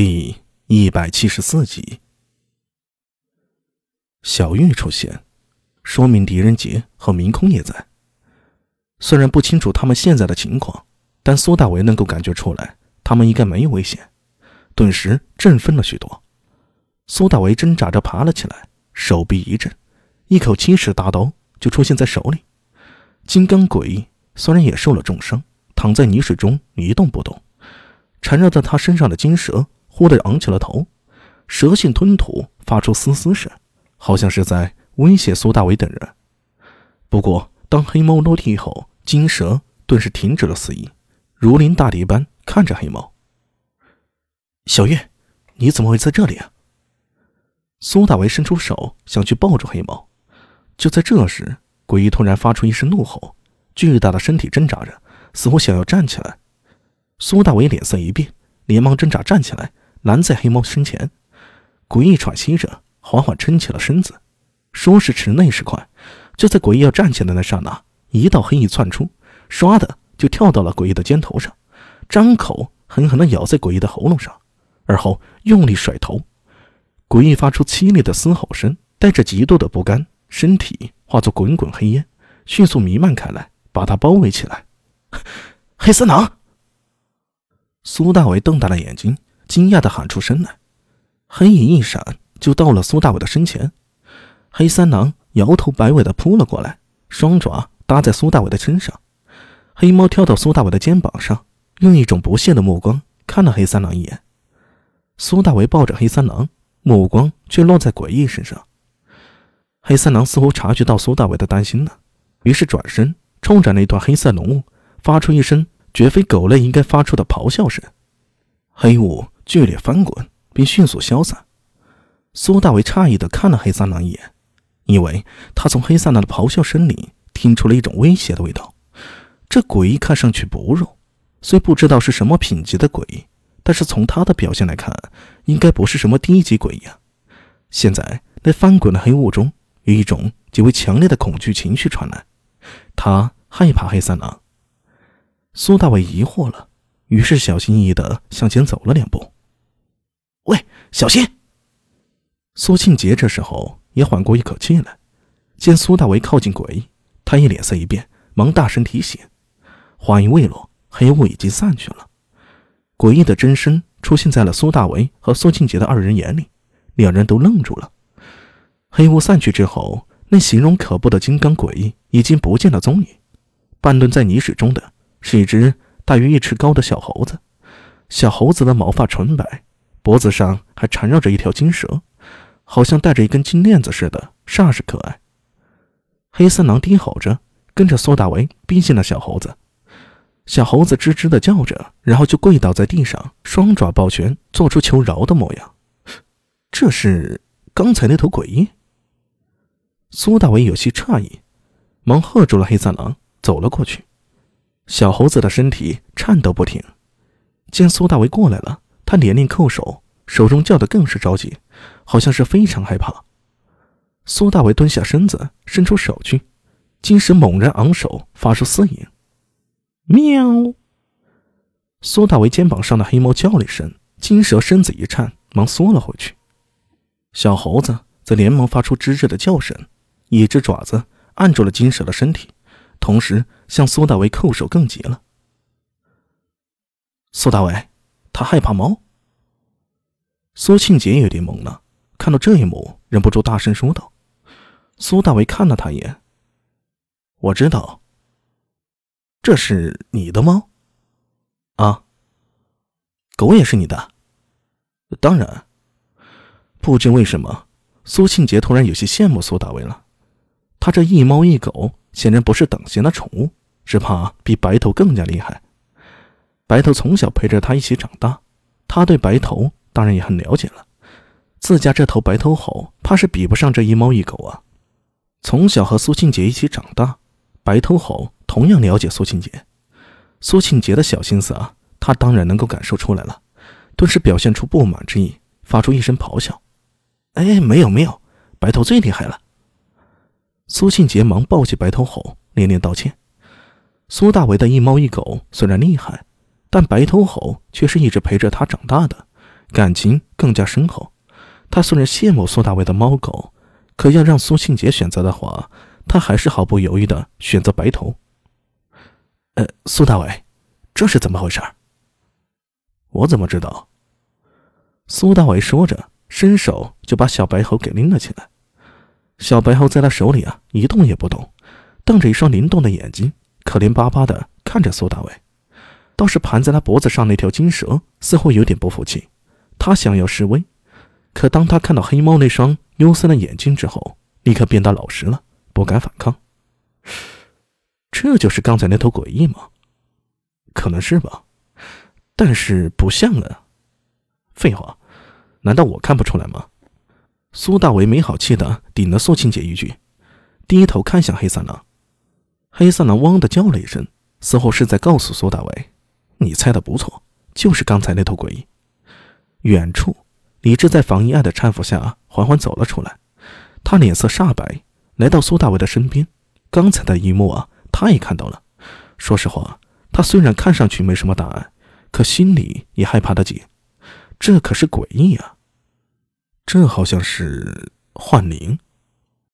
第一百七十四集，小玉出现，说明狄仁杰和明空也在。虽然不清楚他们现在的情况，但苏大为能够感觉出来，他们应该没有危险，顿时振奋了许多。苏大为挣扎着爬了起来，手臂一震，一口青石大刀就出现在手里。金刚鬼虽然也受了重伤，躺在泥水中一动不动，缠绕在他身上的金蛇。忽地昂起了头，蛇信吞吐，发出嘶嘶声，好像是在威胁苏大伟等人。不过，当黑猫落地后，金蛇顿时停止了肆意，如临大敌般看着黑猫。小月，你怎么会在这里啊？苏大为伸出手想去抱住黑猫，就在这时，诡异突然发出一声怒吼，巨大的身体挣扎着，似乎想要站起来。苏大为脸色一变，连忙挣扎站起来。拦在黑猫身前，诡异喘息着，缓缓撑起了身子。说时迟，那时快，就在诡异要站起来的那刹那，一道黑影窜出，唰的就跳到了诡异的肩头上，张口狠狠地咬在诡异的喉咙上，而后用力甩头。诡异发出凄厉的嘶吼声，带着极度的不甘，身体化作滚滚黑烟，迅速弥漫开来，把他包围起来。黑三郎！苏大伟瞪大了眼睛。惊讶的喊出声来，黑影一闪，就到了苏大伟的身前。黑三郎摇头摆尾的扑了过来，双爪搭在苏大伟的身上。黑猫跳到苏大伟的肩膀上，用一种不屑的目光看了黑三郎一眼。苏大伟抱着黑三郎，目光却落在诡异身上。黑三郎似乎察觉到苏大伟的担心了，于是转身冲着那段黑色浓雾，发出一声绝非狗类应该发出的咆哮声。黑雾。剧烈翻滚，并迅速消散。苏大伟诧异的看了黑三郎一眼，因为他从黑三郎的咆哮声里听出了一种威胁的味道。这鬼看上去不弱，虽不知道是什么品级的鬼，但是从他的表现来看，应该不是什么低级鬼呀。现在那翻滚的黑雾中有一种极为强烈的恐惧情绪传来，他害怕黑三郎。苏大伟疑惑了，于是小心翼翼地向前走了两步。喂，小心！苏庆杰这时候也缓过一口气来，见苏大为靠近诡异，他也脸色一变，忙大声提醒。话音未落，黑雾已经散去了，诡异的真身出现在了苏大为和苏庆杰的二人眼里，两人都愣住了。黑雾散去之后，那形容可怖的金刚诡异已经不见了踪影。半蹲在泥水中的是一只大约一尺高的小猴子，小猴子的毛发纯白。脖子上还缠绕着一条金蛇，好像戴着一根金链子似的，煞是可爱。黑三郎低吼着，跟着苏大为逼近了小猴子。小猴子吱吱的叫着，然后就跪倒在地上，双爪抱拳，做出求饶的模样。这是刚才那头诡异。苏大为有些诧异，忙喝住了黑三郎，走了过去。小猴子的身体颤抖不停，见苏大为过来了。他连连叩首，手中叫的更是着急，好像是非常害怕。苏大为蹲下身子，伸出手去，金蛇猛然昂首，发出嘶音，喵！苏大为肩膀上的黑猫叫了一声，金蛇身子一颤，忙缩了回去。小猴子则连忙发出吱吱的叫声，一只爪子按住了金蛇的身体，同时向苏大为叩首更急了。苏大为。他害怕猫。苏庆杰有点懵了，看到这一幕，忍不住大声说道：“苏大为看了他一眼。我知道，这是你的猫。啊，狗也是你的？当然。不知为什么，苏庆杰突然有些羡慕苏大为了。他这一猫一狗，显然不是等闲的宠物，只怕比白头更加厉害。”白头从小陪着他一起长大，他对白头当然也很了解了。自家这头白头猴怕是比不上这一猫一狗啊。从小和苏庆杰一起长大，白头猴同样了解苏庆杰。苏庆杰的小心思啊，他当然能够感受出来了，顿时表现出不满之意，发出一声咆哮：“哎，没有没有，白头最厉害了。”苏庆杰忙抱起白头猴，连连道歉。苏大为的一猫一狗虽然厉害。但白头猴却是一直陪着他长大的，感情更加深厚。他虽然羡慕苏大伟的猫狗，可要让苏庆杰选择的话，他还是毫不犹豫的选择白头。呃，苏大伟，这是怎么回事？我怎么知道？苏大伟说着，伸手就把小白猴给拎了起来。小白猴在他手里啊，一动也不动，瞪着一双灵动的眼睛，可怜巴巴的看着苏大伟。倒是盘在他脖子上那条金蛇，似乎有点不服气，他想要示威。可当他看到黑猫那双幽深的眼睛之后，立刻变得老实了，不敢反抗。这就是刚才那头诡异吗？可能是吧，但是不像啊。废话，难道我看不出来吗？苏大为没好气的顶了苏青姐一句，低头看向黑三郎。黑三郎汪的叫了一声，似乎是在告诉苏大为：“你猜的不错，就是刚才那头诡异。”远处。李治在房一爱的搀扶下缓缓走了出来，他脸色煞白，来到苏大伟的身边。刚才的一幕啊，他也看到了。说实话，他虽然看上去没什么大碍，可心里也害怕的紧。这可是诡异啊！这好像是幻灵。